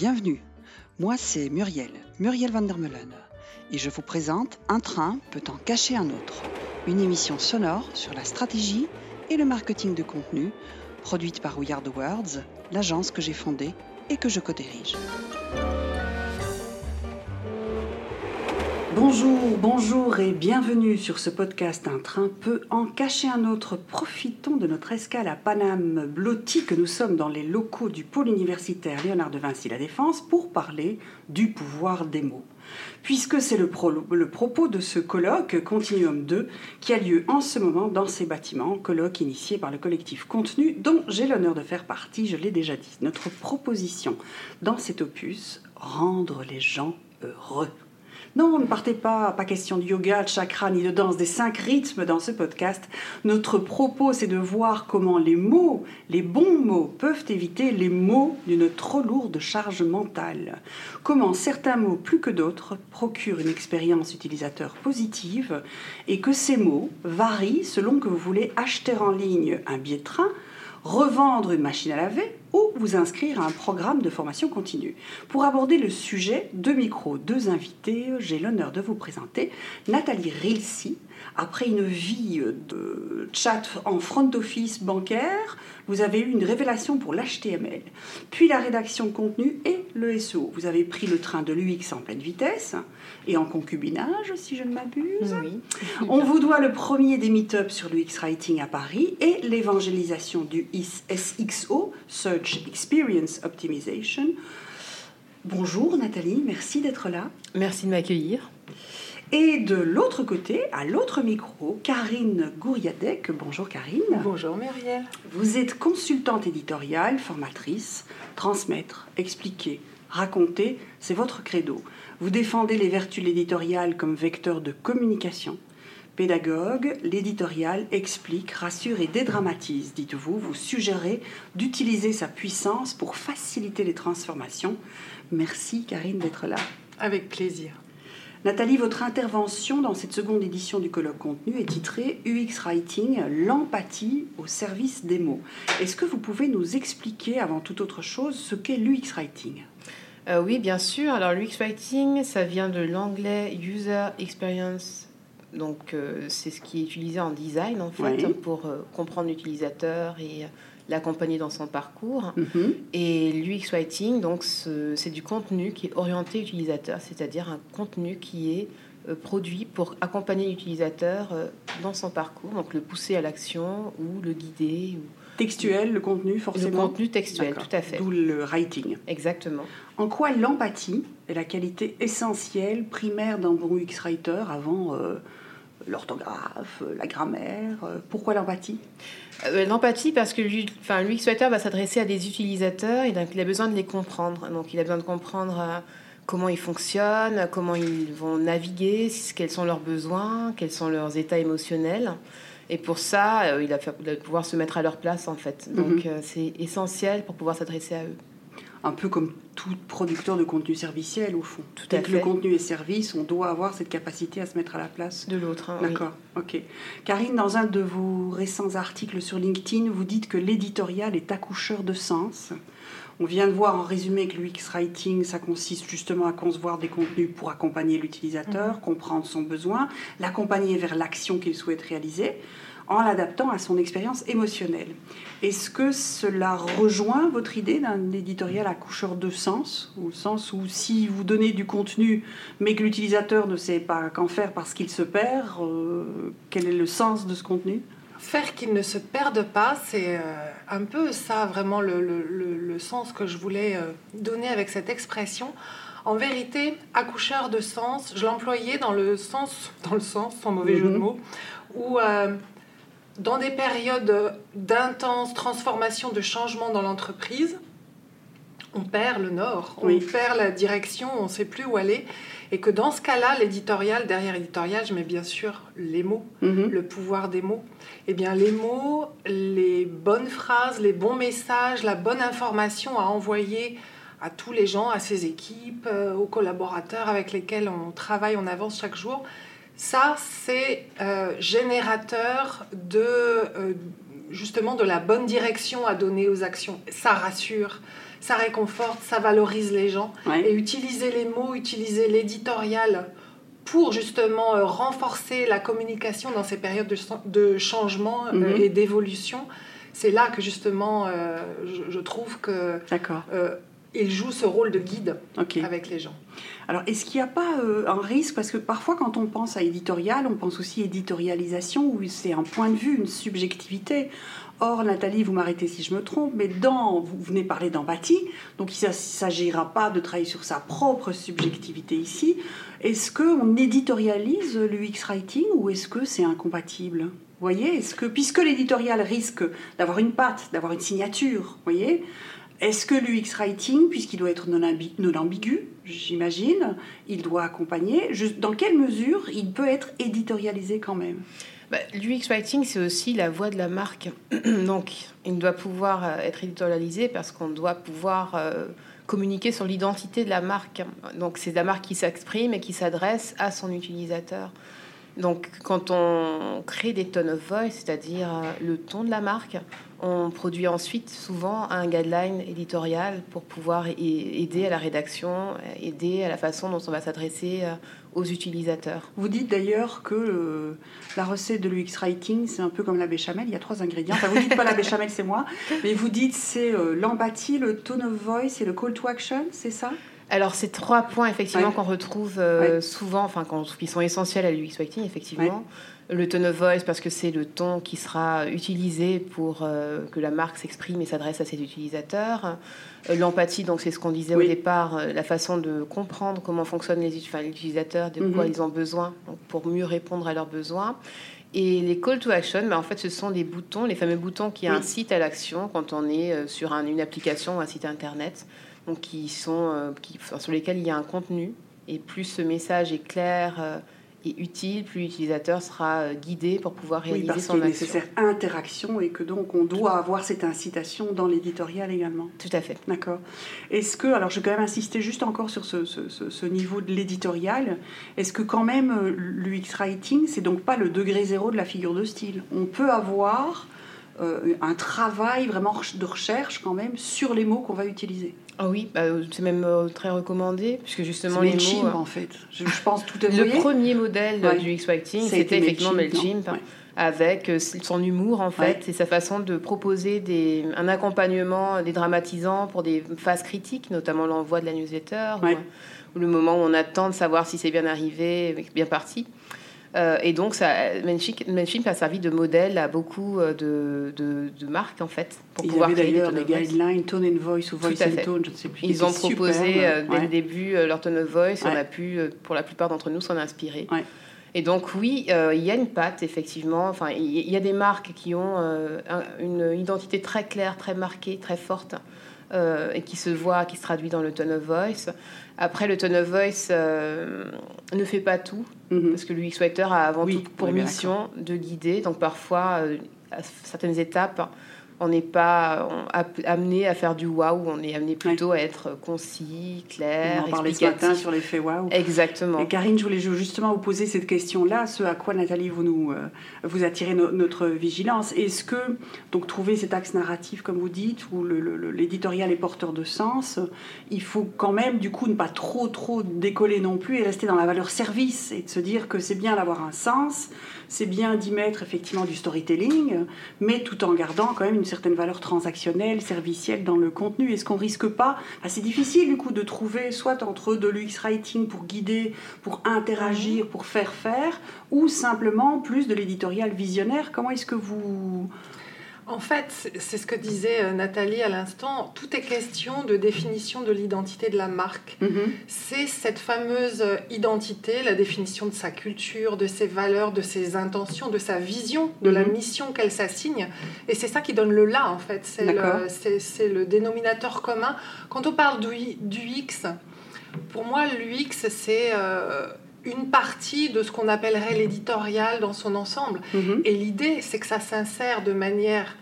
Bienvenue, moi c'est Muriel, Muriel van der Meulen, et je vous présente Un train peut en cacher un autre, une émission sonore sur la stratégie et le marketing de contenu, produite par We Are Words, l'agence que j'ai fondée et que je co-dirige. Bonjour, bonjour et bienvenue sur ce podcast Un train peut en cacher un autre. Profitons de notre escale à Paname blotti que nous sommes dans les locaux du pôle universitaire Léonard de Vinci La Défense pour parler du pouvoir des mots. Puisque c'est le, le, propos de ce colloque Continuum 2 qui a lieu en ce moment dans ces bâtiments, colloque initié par le collectif Contenu dont j'ai l'honneur de faire partie, je l'ai déjà dit. Notre proposition dans cet opus, rendre les gens heureux. Non, ne partez pas, pas question de yoga, de chakra ni de danse des cinq rythmes dans ce podcast. Notre propos, c'est de voir comment les mots, les bons mots, peuvent éviter les mots d'une trop lourde charge mentale. Comment certains mots, plus que d'autres, procurent une expérience utilisateur positive et que ces mots varient selon que vous voulez acheter en ligne un billet de train, revendre une machine à laver ou vous inscrire à un programme de formation continue. Pour aborder le sujet, deux micros, deux invités, j'ai l'honneur de vous présenter Nathalie Rilsi. Après une vie de chat en front office bancaire, vous avez eu une révélation pour l'HTML, puis la rédaction de contenu et le SEO. Vous avez pris le train de l'UX en pleine vitesse et en concubinage, si je ne m'abuse. Oui. On vous doit le premier des meet-ups sur l'UX Writing à Paris et l'évangélisation du SXO, Search Experience Optimization. Bonjour Nathalie, merci d'être là. Merci de m'accueillir. Et de l'autre côté, à l'autre micro, Karine Gouriadec. Bonjour Karine. Bonjour Muriel. Vous êtes consultante éditoriale, formatrice. Transmettre, expliquer, raconter, c'est votre credo. Vous défendez les vertus de l'éditorial comme vecteur de communication. Pédagogue, l'éditorial explique, rassure et dédramatise, dites-vous. Vous suggérez d'utiliser sa puissance pour faciliter les transformations. Merci Karine d'être là. Avec plaisir. Nathalie, votre intervention dans cette seconde édition du colloque contenu est titrée UX Writing, l'empathie au service des mots. Est-ce que vous pouvez nous expliquer avant toute autre chose ce qu'est l'UX Writing? Euh, Oui, bien sûr. Alors l'UX Writing, ça vient de l'anglais User Experience. Donc euh, c'est ce qui est utilisé en design en fait Oui. pour euh, comprendre l'utilisateur et l'accompagner dans son parcours. Mhm. Et l'UX Writing, donc ce- c'est du contenu qui est orienté utilisateur, c'est-à-dire un contenu qui est euh, produit pour accompagner l'utilisateur euh, dans son parcours, donc le pousser à l'action ou le guider, ou Textuel, le contenu le forcément contenu textuel, tout à fait. D'où le writing. Exactement. En quoi l'empathie est la qualité essentielle, primaire d'un bon UX writer avant euh, l'orthographe, la grammaire euh, Pourquoi l'empathie? Euh, L'empathie, parce que lui, enfin, Writer va s'adresser à des utilisateurs et donc il a besoin de les comprendre. Donc il a besoin de comprendre euh, comment ils fonctionnent, comment ils vont naviguer, quels sont leurs besoins, quels sont leurs états émotionnels. Et pour ça, euh, il, a fa- il va pouvoir se mettre à leur place en fait. Donc euh, c'est essentiel pour pouvoir s'adresser à eux. Un peu comme tout producteur de contenu serviciel au fond. Tout Dès à que le contenu est service, on doit avoir cette capacité à se mettre à la place De l'autre. hein, oui. D'accord, ok. Karine, dans un de vos récents articles sur LinkedIn, vous dites que l'éditorial est accoucheur de sens. On vient de voir en résumé que l'UX Writing, ça consiste justement à concevoir des contenus pour accompagner l'utilisateur, comprendre son besoin, l'accompagner vers l'action qu'il souhaite réaliser, en l'adaptant à son expérience émotionnelle. Est-ce que cela rejoint votre idée d'un éditorial accoucheur de sens, au sens où si vous donnez du contenu, mais que l'utilisateur ne sait pas qu'en faire parce qu'il se perd, euh, quel est le sens de ce contenu? Faire qu'il ne se perde pas, c'est euh, un peu ça vraiment le, le- le- sens que je voulais euh, donner avec cette expression. En vérité, accoucheur de sens, je l'employais dans le sens, dans le sens, sans mauvais jeu de mots, où dans des périodes d'intense transformation, de changement dans l'entreprise, on perd le nord, on Oui. perd la direction, on ne sait plus où aller. Et que dans ce cas-là, l'éditorial, derrière éditorial, je mets bien sûr les mots Mhm. le pouvoir des mots. Eh bien, les mots, les bonnes phrases, les bons messages, la bonne information à envoyer à tous les gens, à ses équipes, euh, aux collaborateurs avec lesquels on travaille, on avance chaque jour, ça, c'est euh, générateur de, euh, justement, de la bonne direction à donner aux actions. Ça rassure, ça réconforte, ça valorise les gens. Ouais. Et utiliser les mots, utiliser l'éditorial pour justement euh, renforcer la communication dans ces périodes de, de changement Mhm. et d'évolution, c'est là que justement je, je trouve que D'accord. Il joue ce rôle de guide avec les gens. Alors, est-ce qu'il n'y a pas euh, un risque? Parce que parfois, quand on pense à éditorial, on pense aussi éditorialisation, où c'est un point de vue, une subjectivité. Or, Nathalie, vous m'arrêtez si je me trompe, mais dans, vous venez parler d'empathie, donc il ne s'agira pas de travailler sur sa propre subjectivité ici. Est-ce qu'on éditorialise l'UX writing ou est-ce que c'est incompatible? Vous voyez, est-ce que, puisque l'éditorial risque d'avoir une patte, d'avoir une signature, vous voyez, est-ce que l'UX writing, puisqu'il doit être non, ambi- non ambigu, j'imagine, il doit accompagner, dans quelle mesure il peut être éditorialisé quand même? Bah, L'UX Writing, c'est aussi la voix de la marque. Donc, il doit pouvoir euh, être éditorialisé parce qu'on doit pouvoir euh, communiquer sur l'identité de la marque. Donc, c'est la marque qui s'exprime et qui s'adresse à son utilisateur. Donc, quand on crée des tone of voice, c'est-à-dire euh, le ton de la marque, on produit ensuite souvent un guideline éditorial pour pouvoir aider à la rédaction, aider à la façon dont on va s'adresser euh, aux utilisateurs. Vous dites d'ailleurs que euh, la recette de l'UX writing, c'est un peu comme la béchamel, il y a trois ingrédients. Enfin, vous dites pas la béchamel, c'est moi, mais vous dites c'est euh, l'empathie, le tone of voice et le call to action, c'est ça? Alors, ces trois points, effectivement, Ouais. qu'on retrouve euh, Ouais. souvent, enfin, qui sont essentiels à l'UX Writing, effectivement. Le tone of voice, parce que c'est le ton qui sera utilisé pour euh, que la marque s'exprime et s'adresse à ses utilisateurs. Euh, L'empathie, donc, c'est ce qu'on disait Oui. au départ, la façon de comprendre comment fonctionnent les, enfin, utilisateurs, de quoi Mhm. ils ont besoin, donc, pour mieux répondre à leurs besoins. Et les call to action, ben, en fait, ce sont des boutons, les fameux boutons qui Oui. incitent à l'action quand on est sur un- une application ou un site internet, donc qui sont, euh, qui, sur lesquels il y a un contenu. Et plus ce message est clair euh, et utile, plus l'utilisateur sera euh, guidé pour pouvoir Oui, réaliser parce son qu'il est action. nécessaire interaction et que donc on doit avoir cette incitation dans l'éditorial également. Tout à fait. D'accord. Est-ce que, alors je vais quand même insister juste encore sur ce, ce- ce- ce niveau de l'éditorial, est-ce que quand même l'UX Writing, c'est donc pas le degré zéro de la figure de style? On peut avoir euh, un travail vraiment de recherche quand même sur les mots qu'on va utiliser. Ah oui, bah, euh, c'est même euh, très recommandé, puisque justement les Mailchimp mots... en fait. Je, je pense tout à Le fait. premier modèle Ouais. du X-Writing, c'était effectivement Mailchimp, Ouais. avec euh, son humour en fait, Ouais. et sa façon de proposer des, un accompagnement des dramatisants pour des phases critiques, notamment l'envoi de la newsletter, ou le moment où on attend de savoir si c'est bien arrivé, bien parti. Euh, et donc, ça, Mailchimp, Mailchimp a servi de modèle à beaucoup euh, de, de, de marques, en fait, pour Ils pouvoir avaient créer des d'ailleurs guidelines, tone and voice ou voice and fait. tone, je ne sais plus. Ils ont proposé euh, dès Ouais. le début leur tone of voice on a pu, pour la plupart d'entre nous, s'en inspirer. Ouais. Et donc oui, euh, il y a une patte, effectivement. Enfin, il y, a des marques qui ont euh, un- une identité très claire, très marquée, très forte, euh, et qui se voit, qui se traduit dans le tone of voice. Après, le tone of voice euh, ne fait pas tout, Mhm. parce que l'UX Writer a avant Oui, tout pour mission de guider. Donc parfois, euh, à certaines étapes, on n'est pas on- amené à faire du waouh, on est amené plutôt à être concis, clair, On en parlait ce matin explicatif. sur l'effet waouh. Exactement. Et Karine, je voulais justement vous poser cette question-là, ce à quoi Nathalie vous nous euh, vous attirez no- notre vigilance. Est-ce que donc trouver cet axe narratif, comme vous dites, où l'éditorial est porteur de sens, il faut quand même du coup ne pas trop trop décoller non plus et rester dans la valeur service et de se dire que c'est bien d'avoir un sens, c'est bien d'y mettre effectivement du storytelling, mais tout en gardant quand même une certaine valeur transactionnelle, servicielle dans le contenu. Est-ce qu'on risque pas C'est difficile du coup de trouver soit entre de l'UX writing pour guider, pour interagir, pour faire faire, ou simplement plus de l'éditorial visionnaire. Comment est-ce que vous En fait, c'est ce que disait euh, Nathalie à l'instant, tout est question de définition de l'identité de la marque. Mhm. C'est cette fameuse euh, identité, la définition de sa culture, de ses valeurs, de ses intentions, de sa vision, de la Mhm. mission qu'elle s'assigne. Et c'est ça qui donne le là, en fait. C'est le, dénominateur commun. Quand on parle du, du X, pour moi, l'UX, c'est euh, une partie de ce qu'on appellerait l'éditorial dans son ensemble. Mhm. Et l'idée, c'est que ça s'insère de manière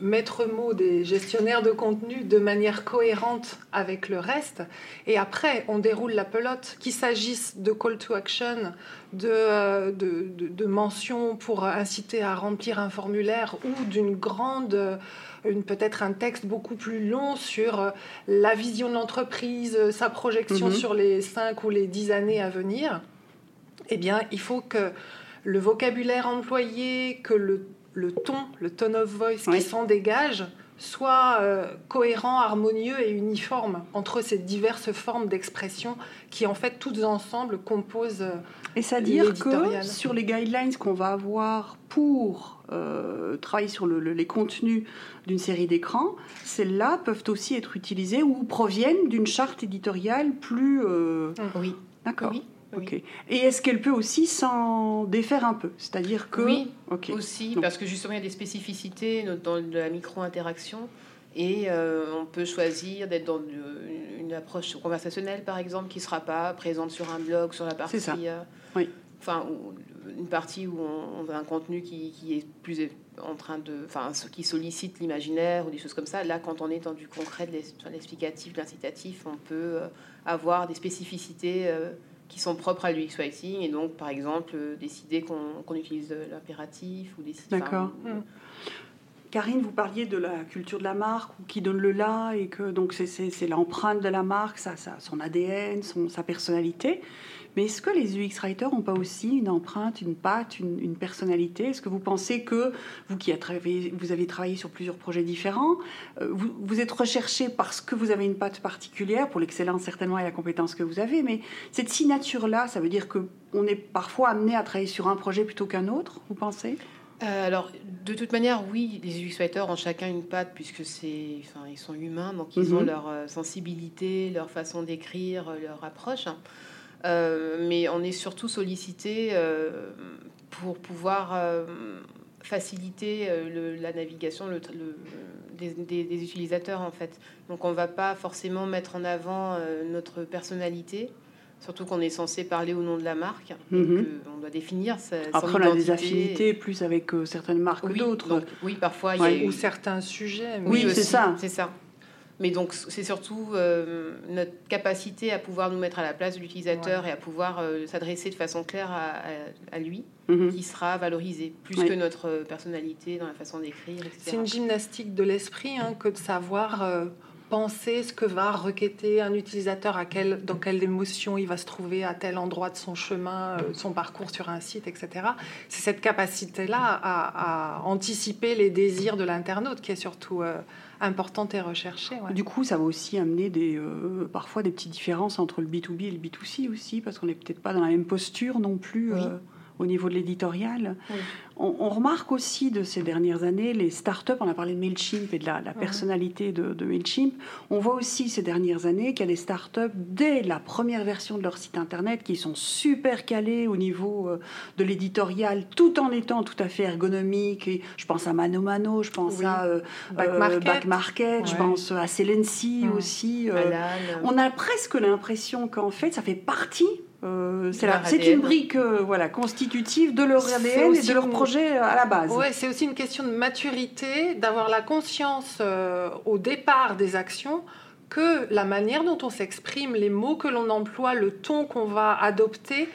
maître mot des gestionnaires de contenu de manière cohérente avec le reste. Et après, on déroule la pelote, qu'il s'agisse de call to action, de, euh, de, de, mentions pour inciter à remplir un formulaire ou d'une grande peut-être un texte beaucoup plus long sur euh, la vision de l'entreprise, sa projection mhm. sur les 5 ou les 10 années à venir, eh bien, il faut que le vocabulaire employé, que le, le ton, le tone of voice qui s'en dégage, soit euh, cohérent, harmonieux et uniforme entre ces diverses formes d'expression qui, en fait, toutes ensemble composent. Euh, et c'est-à-dire que sur les guidelines qu'on va avoir pour euh, travailler sur les contenus d'une série d'écrans, celles-là peuvent aussi être utilisées ou proviennent d'une charte éditoriale plus. Oui. D'accord. Oui. Ok. Et est-ce qu'elle peut aussi s'en défaire un peu? C'est-à-dire que. Oui, aussi, parce que justement, il y a des spécificités dans la micro-interaction. Et euh, on peut choisir d'être dans une, approche conversationnelle, par exemple, qui ne sera pas présente sur un blog, sur la partie. Ça. Euh, oui. Enfin, une partie où on, a un contenu qui, qui, est plus en train de. Enfin, ce qui sollicite l'imaginaire ou des choses comme ça. Là, quand on est dans du concret, de l'explicatif, de l'incitatif, on peut euh, avoir des spécificités qui sont propres à l'UX Writing et donc par exemple euh, décider qu'on utilise l'impératif ou décider. D'accord. Mm. Karine, vous parliez de la culture de la marque ou qui donne le là et que donc c'est l'empreinte de la marque, ça, ça, son ADN, son, sa personnalité. Mais est-ce que les UX writers n'ont pas aussi une empreinte, une patte, une, personnalité? Est-ce que vous pensez que vous qui avez, vous avez travaillé sur plusieurs projets différents, euh, vous, vous, êtes recherché parce que vous avez une patte particulière, pour l'excellence certainement et la compétence que vous avez, mais cette signature-là, ça veut dire qu'on est parfois amené à travailler sur un projet plutôt qu'un autre, vous pensez? Euh, alors, de toute manière, oui, les UX writers ont chacun une patte puisque c'est, enfin, ils sont humains, donc ils ont mhm. leur euh, sensibilité, leur façon d'écrire, leur approche. Euh, mais on est surtout sollicité euh, pour pouvoir euh, faciliter la navigation le, des, utilisateurs en fait. Donc on ne va pas forcément mettre en avant notre personnalité. Surtout qu'on est censé parler au nom de la marque. Mhm. on doit définir sa, Après, on a des affinités plus avec certaines marques que d'autres. Oui, parfois. Il y a Ou certains sujets. Oui, c'est ça. C'est ça. Mais donc, c'est surtout euh, notre capacité à pouvoir nous mettre à la place de l'utilisateur et à pouvoir euh, s'adresser de façon claire à, lui mhm. qui sera valorisé, plus que notre personnalité dans la façon d'écrire, C'est une gymnastique de l'esprit hein, que de savoir euh, penser ce que va requêter un utilisateur, à quel, dans quelle émotion il va se trouver à tel endroit de son chemin, son parcours sur un site, etc. C'est cette capacité-là à, à, anticiper les désirs de l'internaute qui est surtout importante et recherchée. Du coup, ça va aussi amener des, euh, parfois des petites différences entre le B2B et le B2C aussi, parce qu'on n'est peut-être pas dans la même posture non plus. Euh, au niveau de l'éditorial. On, remarque aussi de ces dernières années les startups, on a parlé de MailChimp et de la, personnalité de, de, MailChimp, on voit aussi ces dernières années qu'il y a des startups, dès la première version de leur site internet, qui sont super calés au niveau euh, de l'éditorial, tout en étant tout à fait ergonomique. Et je pense à Mano Mano, je pense à euh, Back Market, je pense à Celency aussi. on a presque l'impression qu'en fait, ça fait partie euh, c'est une brique euh, voilà, constitutive de leur ADN et de leur projet euh, à la base. Oui, c'est aussi une question de maturité, d'avoir la conscience au départ des actions que la manière dont on s'exprime, les mots que l'on emploie, le ton qu'on va adopter,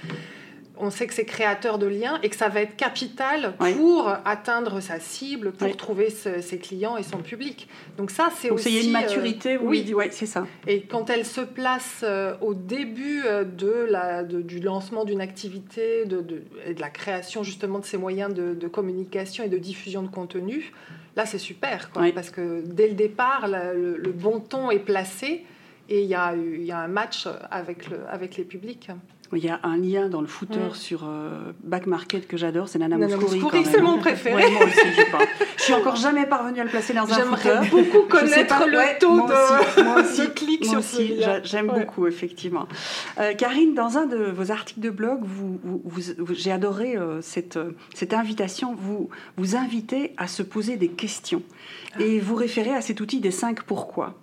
on sait que c'est créateur de liens et que ça va être capital pour atteindre sa cible, pour trouver ses clients et son public. Donc ça, c'est aussi... il y a une maturité, euh, oui, ouais, c'est ça. Et quand elle se place euh, au début euh, de la, du lancement d'une activité de, et de la création justement de ces moyens de, communication et de diffusion de contenu, là, c'est super, quoi, parce que dès le départ, le, le, bon ton est placé et il y a, y a un match avec, le, avec les publics. Il y a un lien dans le footer mm. sur euh, Back Market que j'adore, c'est Nana, Nana Mouskouri. c'est mon préféré. moi aussi, je suis encore jamais parvenue à le placer dans un footer. J'aimerais beaucoup connaître le taux de, moi aussi, clic sur aussi, J'aime beaucoup, effectivement. Euh, Karine, dans un de vos articles de blog, vous, vous, j'ai adoré euh, cette, cette invitation. Vous vous invitez à se poser des questions et vous référez à cet outil des cinq pourquoi.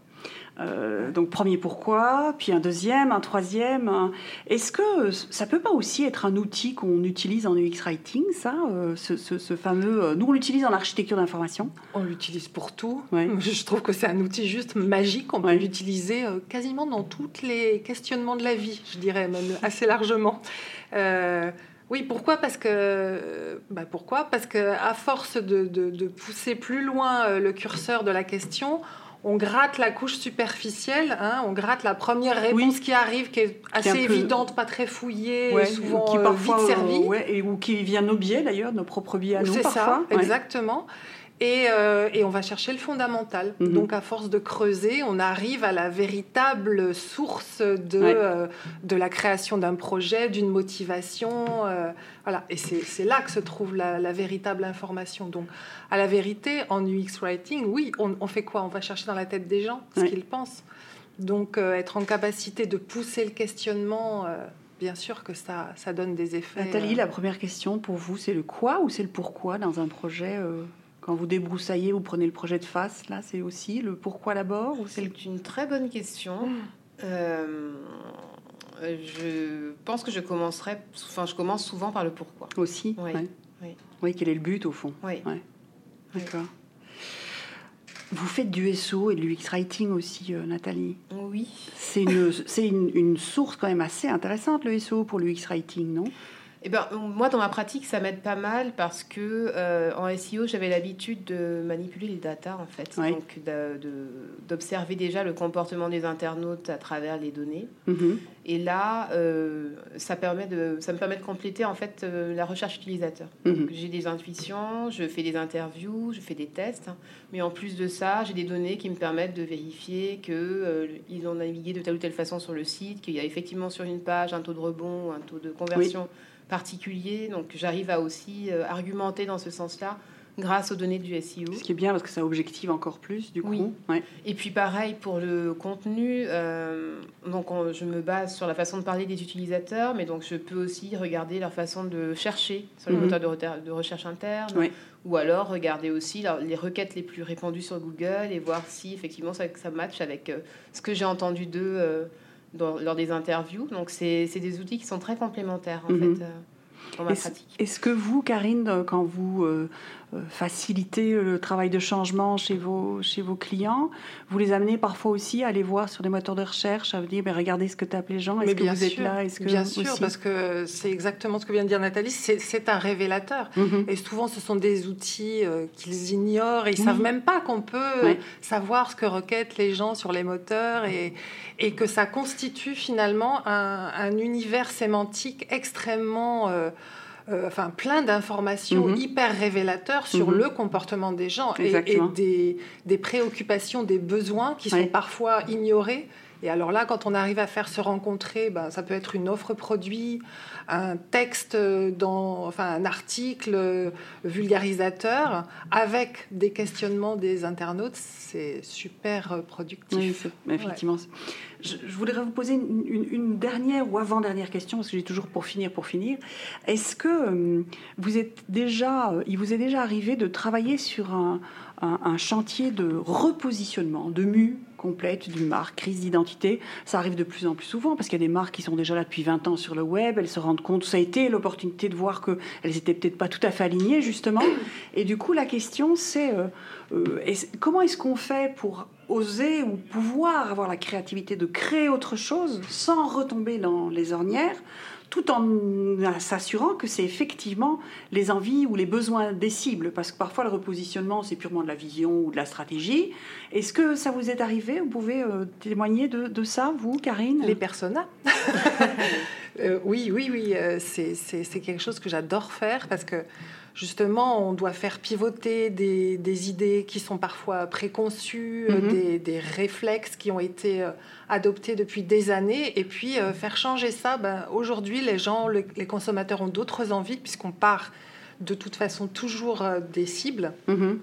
Euh, donc premier pourquoi, puis un deuxième, un troisième. Est-ce que ça peut pas aussi être un outil qu'on utilise en UX Writing, ça, euh, ce, fameux... Euh, nous, on l'utilise en architecture d'information. On l'utilise pour tout. Je trouve que c'est un outil juste magique. On peut l'utiliser quasiment dans tous les questionnements de la vie, je dirais même assez largement. Oui, pourquoi? Parce que, bah pourquoi? Parce que à force de, de, pousser plus loin le curseur de la question, on gratte la couche superficielle, hein, on gratte la première réponse qui arrive, qui est assez évidente, pas très fouillée, souvent qui euh, parfois, vite servie. et, ou qui vient nos biais d'ailleurs, nos propres biais à nous parfois. C'est ça, exactement. Euh, et, on va chercher le fondamental. Mhm. Donc, à force de creuser, on arrive à la véritable source de, euh, de la création d'un projet, d'une motivation. Euh, voilà. Et c'est là que se trouve la, véritable information. Donc, à la vérité, en UX Writing, oui, on, fait quoi? On va chercher dans la tête des gens ce qu'ils pensent. Donc, être en capacité de pousser le questionnement bien sûr que ça, ça donne des effets. Nathalie, la première question pour vous, c'est le quoi ou c'est le pourquoi dans un projet quand vous débroussaillez, vous prenez le projet de face, là, c'est aussi le pourquoi d'abord C'est une très bonne question. Hmm. Euh, je pense que je commencerai, enfin, je commence souvent par le pourquoi. Aussi Oui. Oui. oui. quel est le but au fond Oui. D'accord. Vous faites du SO et de l'UX Writing aussi, euh, Nathalie Oui. C'est une, une, une, source quand même assez intéressante, le SO, pour l'UX Writing, non? Eh ben, moi, dans ma pratique, ça m'aide pas mal parce que euh, en SEO, j'avais l'habitude de manipuler les data, en fait. Donc, d'observer déjà le comportement des internautes à travers les données. Mm-hmm. Et là, euh, ça, permet de, ça me permet de compléter, en fait, euh, la recherche utilisateur. Mm-hmm. J'ai des intuitions, je fais des interviews, je fais des tests. mais en plus de ça, j'ai des données qui me permettent de vérifier qu'ils ont navigué de telle ou telle façon sur le site, qu'il y a effectivement sur une page un taux de rebond, un taux de conversion particulier. Donc j'arrive à aussi euh, argumenter dans ce sens-là grâce aux données du SEO. Ce qui est bien parce que ça objective encore plus du coup. Ouais. Et puis pareil pour le contenu, euh, donc je me base sur la façon de parler des utilisateurs, mais donc je peux aussi regarder leur façon de chercher sur les mhm. moteurs de, de, recherche interne, ou alors regarder aussi les requêtes les plus répandues sur Google et voir si effectivement ça, ça match avec euh, ce que j'ai entendu d'eux lors des interviews. Donc, c'est des outils qui sont très complémentaires, en mhm. fait, euh, dans ma pratique. Est-ce que vous, Karine, quand vous euh, euh, faciliter le travail de changement chez vos, chez vos clients. Vous les amenez parfois aussi à aller voir sur des moteurs de recherche, à vous dire, mais regardez ce que tapent les gens, est-ce que vous êtes là est-ce que Bien sûr, parce que c'est exactement ce que vient de dire Nathalie, c'est un révélateur. Mhm. Et souvent, ce sont des outils euh, qu'ils ignorent et ils ne savent même pas qu'on peut euh, savoir ce que requêtent les gens sur les moteurs et, et que ça constitue finalement un, un univers sémantique extrêmement... Euh, enfin plein d'informations mhm. hyper révélateurs sur mhm. le comportement des gens et, des, préoccupations, des besoins qui sont parfois ignorés. Et alors là, quand on arrive à faire se rencontrer, ben, ça peut être une offre produit, un texte dans, enfin un article vulgarisateur avec des questionnements des internautes, c'est super productif. Oui, effectivement. Je, voudrais vous poser une, dernière ou avant-dernière question, parce que j'ai toujours pour finir, pour finir. Est-ce que euh, vous êtes déjà, il vous est déjà arrivé de travailler sur un, un chantier de repositionnement, de mue complète d'une marque, crise d'identité. Ça arrive de plus en plus souvent parce qu'il y a des marques qui sont déjà là depuis 20 ans sur le web, elles se rendent compte, ça a été l'opportunité de voir qu'elles étaient peut-être pas tout à fait alignées justement. Et du coup, la question c'est euh, euh, comment est-ce qu'on fait pour oser ou pouvoir avoir la créativité de créer autre chose sans retomber dans les ornières tout en s'assurant que c'est effectivement les envies ou les besoins des cibles, parce que parfois le repositionnement, c'est purement de la vision ou de la stratégie. Est-ce que ça vous est arrivé? Vous pouvez euh, témoigner de, ça, vous, Karine? Les personas. Euh, oui, oui, oui, euh, c'est quelque chose que j'adore faire, parce que justement, on doit faire pivoter des, idées qui sont parfois préconçues, mhm. des, réflexes qui ont été adopté depuis des années, et puis euh, faire changer ça. Ben, Aujourd'hui, les gens, les consommateurs ont d'autres envies, puisqu'on part de toute façon toujours euh, des cibles. Mm-hmm.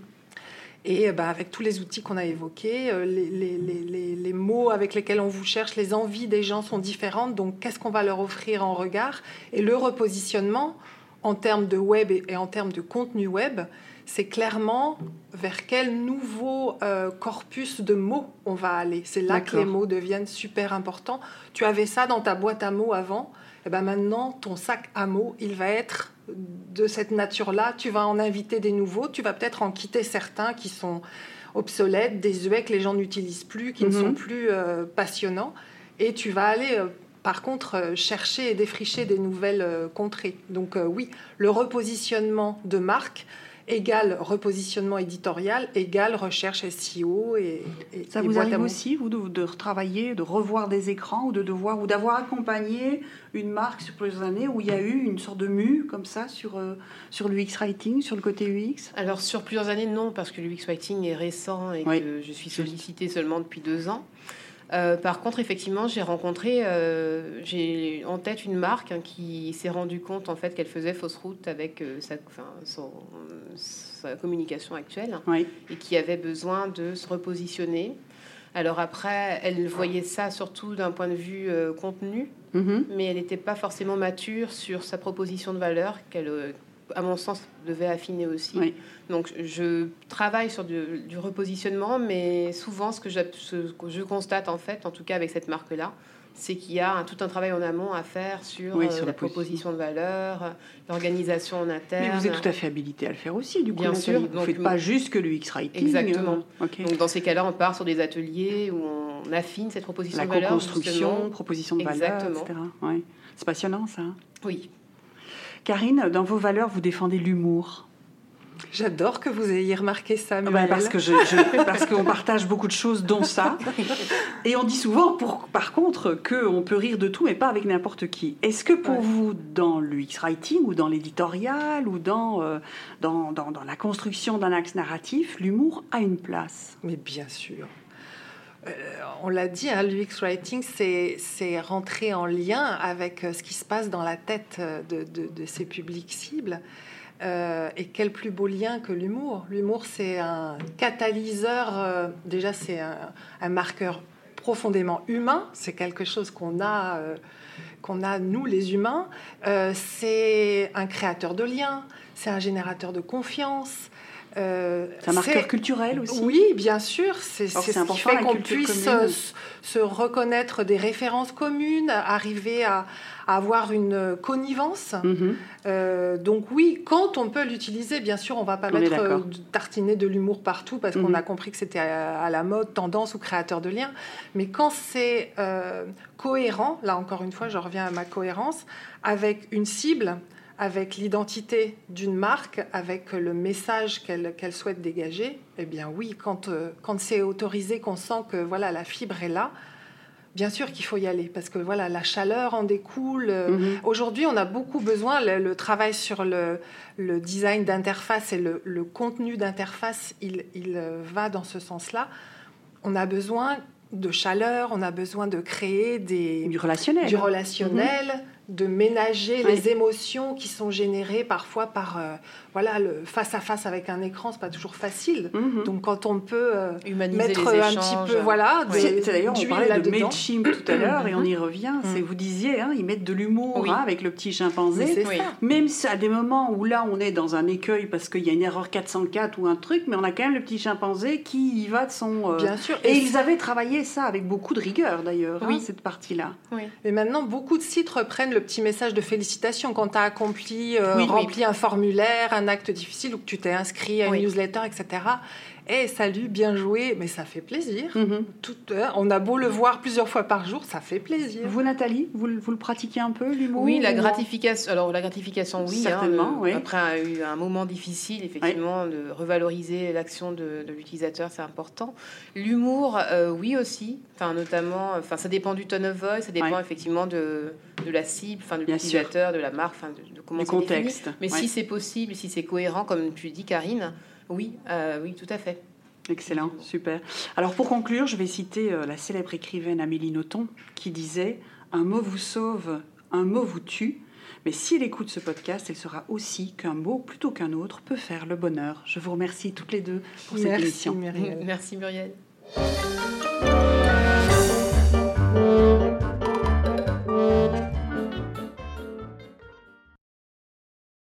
Et ben, avec tous les outils qu'on a évoqués, euh, les, les, les, les, mots avec lesquels on vous cherche, les envies des gens sont différentes. Donc, qu'est-ce qu'on va leur offrir en regard? Et le repositionnement, en termes de web et, en termes de contenu web, c'est clairement vers quel nouveau euh, corpus de mots on va aller. C'est là que les mots deviennent super importants. Tu avais ça dans ta boîte à mots avant, et eh ben maintenant ton sac à mots, il va être de cette nature-là. Tu vas en inviter des nouveaux, tu vas peut-être en quitter certains qui sont obsolètes, désuets, que les gens n'utilisent plus, qui ne sont mhm. plus euh, passionnants, et tu vas aller euh, par contre, chercher et défricher des nouvelles contrées. Donc oui, le repositionnement de marque, égale repositionnement éditorial, égale recherche SEO et, ça vous arrive aussi vous de, de, retravailler, de revoir des écrans ou de devoir ou d'avoir accompagné une marque sur plusieurs années où il y a eu une sorte de mue comme ça sur euh, sur l'UX writing, sur le côté UX? Alors sur plusieurs années non parce que l'UX writing est récent et que je suis sollicitée seulement depuis deux ans. Euh, par contre, effectivement, j'ai rencontré, euh, j'ai en tête une marque hein, qui s'est rendu compte en fait qu'elle faisait fausse route avec euh, sa, sa, communication actuelle et qui avait besoin de se repositionner. Alors après, elle voyait ça surtout d'un point de vue contenu, mm-hmm. mais elle n'était pas forcément mature sur sa proposition de valeur qu'elle à mon sens, devait affiner aussi. Donc, je travaille sur du, repositionnement, mais souvent, ce que, je constate, en fait, en tout cas avec cette marque-là, c'est qu'il y a tout un travail en amont à faire sur, euh, la proposition de valeur, l'organisation en interne. Mais vous êtes tout à fait habilité à le faire aussi, du coup. Bien sûr. Vous ne faites pas juste que le X-Writing. Exactement. Euh, donc, dans ces cas-là, on part sur des ateliers où on affine cette proposition de valeur. La construction proposition de valeur, etc. C'est passionnant, ça. Hein. Oui. Karine, dans vos valeurs, vous défendez l'humour. J'adore que vous ayez remarqué ça, bah, parce que je, parce qu'on partage beaucoup de choses, dont ça. Et on dit souvent, pour, par contre, qu'on peut rire de tout, mais pas avec n'importe qui. Est-ce que pour vous, dans l'UX writing ou dans l'éditorial ou dans, euh, dans, dans, dans, la construction d'un axe narratif, l'humour a une place? Mais bien sûr. Euh, on l'a dit, hein, l'UX Writing, c'est rentrer en lien avec euh, ce qui se passe dans la tête euh, de, de, ces publics cibles. et quel plus beau lien que l'humour. L'humour, c'est un catalyseur, déjà c'est un, marqueur profondément humain, c'est quelque chose qu'on a, qu'on a, nous les humains, c'est un créateur de liens, c'est un générateur de confiance, euh, c'est un marqueur culturel aussi Oui, bien sûr. C'est ce qui fait qu'on puisse se, reconnaître des références communes, arriver à, avoir une connivence. Mhm. Euh, donc oui, quand on peut l'utiliser, bien sûr, on va pas mettre euh, tartiner de l'humour partout parce qu'on mhm. a compris que c'était à, la mode, tendance ou créateur de liens. Mais quand c'est cohérent, là encore une fois, je reviens à ma cohérence, avec une cible, avec l'identité d'une marque, avec le message qu'elle souhaite dégager, eh bien oui, quand, euh, quand c'est autorisé, qu'on sent que voilà la fibre est là, bien sûr qu'il faut y aller parce que voilà la chaleur en découle. Mhm. Aujourd'hui, on a beaucoup besoin le, travail sur le, le design d'interface et le, le contenu d'interface, il, il, euh, va dans ce sens-là. On a besoin de chaleur, on a besoin de créer des du relationnel, du relationnel. Mhm de ménager les émotions qui sont générées parfois par euh, voilà le face à face avec un écran c'est pas toujours facile. Mhm. donc quand on peut euh, mettre un petit peu voilà c'est d'ailleurs on parlait de Mailchimp tout à l'heure et on y revient. Mhm. c'est vous disiez hein, ils mettent de l'humour hein, avec le petit chimpanzé. Même à des moments où là on est dans un écueil parce qu'il y a une erreur 404 ou un truc mais on a quand même le petit chimpanzé qui y va de son euh, bien sûr. Et, ils avaient travaillé ça avec beaucoup de rigueur d'ailleurs hein, cette partie là et maintenant beaucoup de sites reprennent le petit message de félicitations quand tu as accompli, euh, rempli un formulaire, un acte difficile ou que tu t'es inscrit à une newsletter, etc. Eh, salut, bien joué, mais ça fait plaisir. Mhm. Tout, hein, on a beau le voir plusieurs fois par jour, ça fait plaisir. Vous, Nathalie, vous, vous le pratiquez un peu, l'humour Oui, la gratification. Alors, la gratification, oui. Hein, Certainement, oui. Après a eu un moment difficile, effectivement, de revaloriser l'action de, l'utilisateur, c'est important. L'humour, euh, oui aussi. Enfin, notamment, enfin, ça dépend du tone of voice, ça dépend effectivement de, de la cible, enfin, de l'utilisateur, de la marque, enfin, de, comment c'est contexte. Mais si c'est possible, si c'est cohérent, comme tu dis, Karine, oui, euh, oui, tout à fait. Excellent, super. Alors pour conclure, je vais citer euh, la célèbre écrivaine Amélie Nothomb qui disait Un mot vous sauve, un mot vous tue. Mais si elle écoute ce podcast, elle saura aussi qu'un mot plutôt qu'un autre peut faire le bonheur. Je vous remercie toutes les deux pour cette émission. Merci Muriel.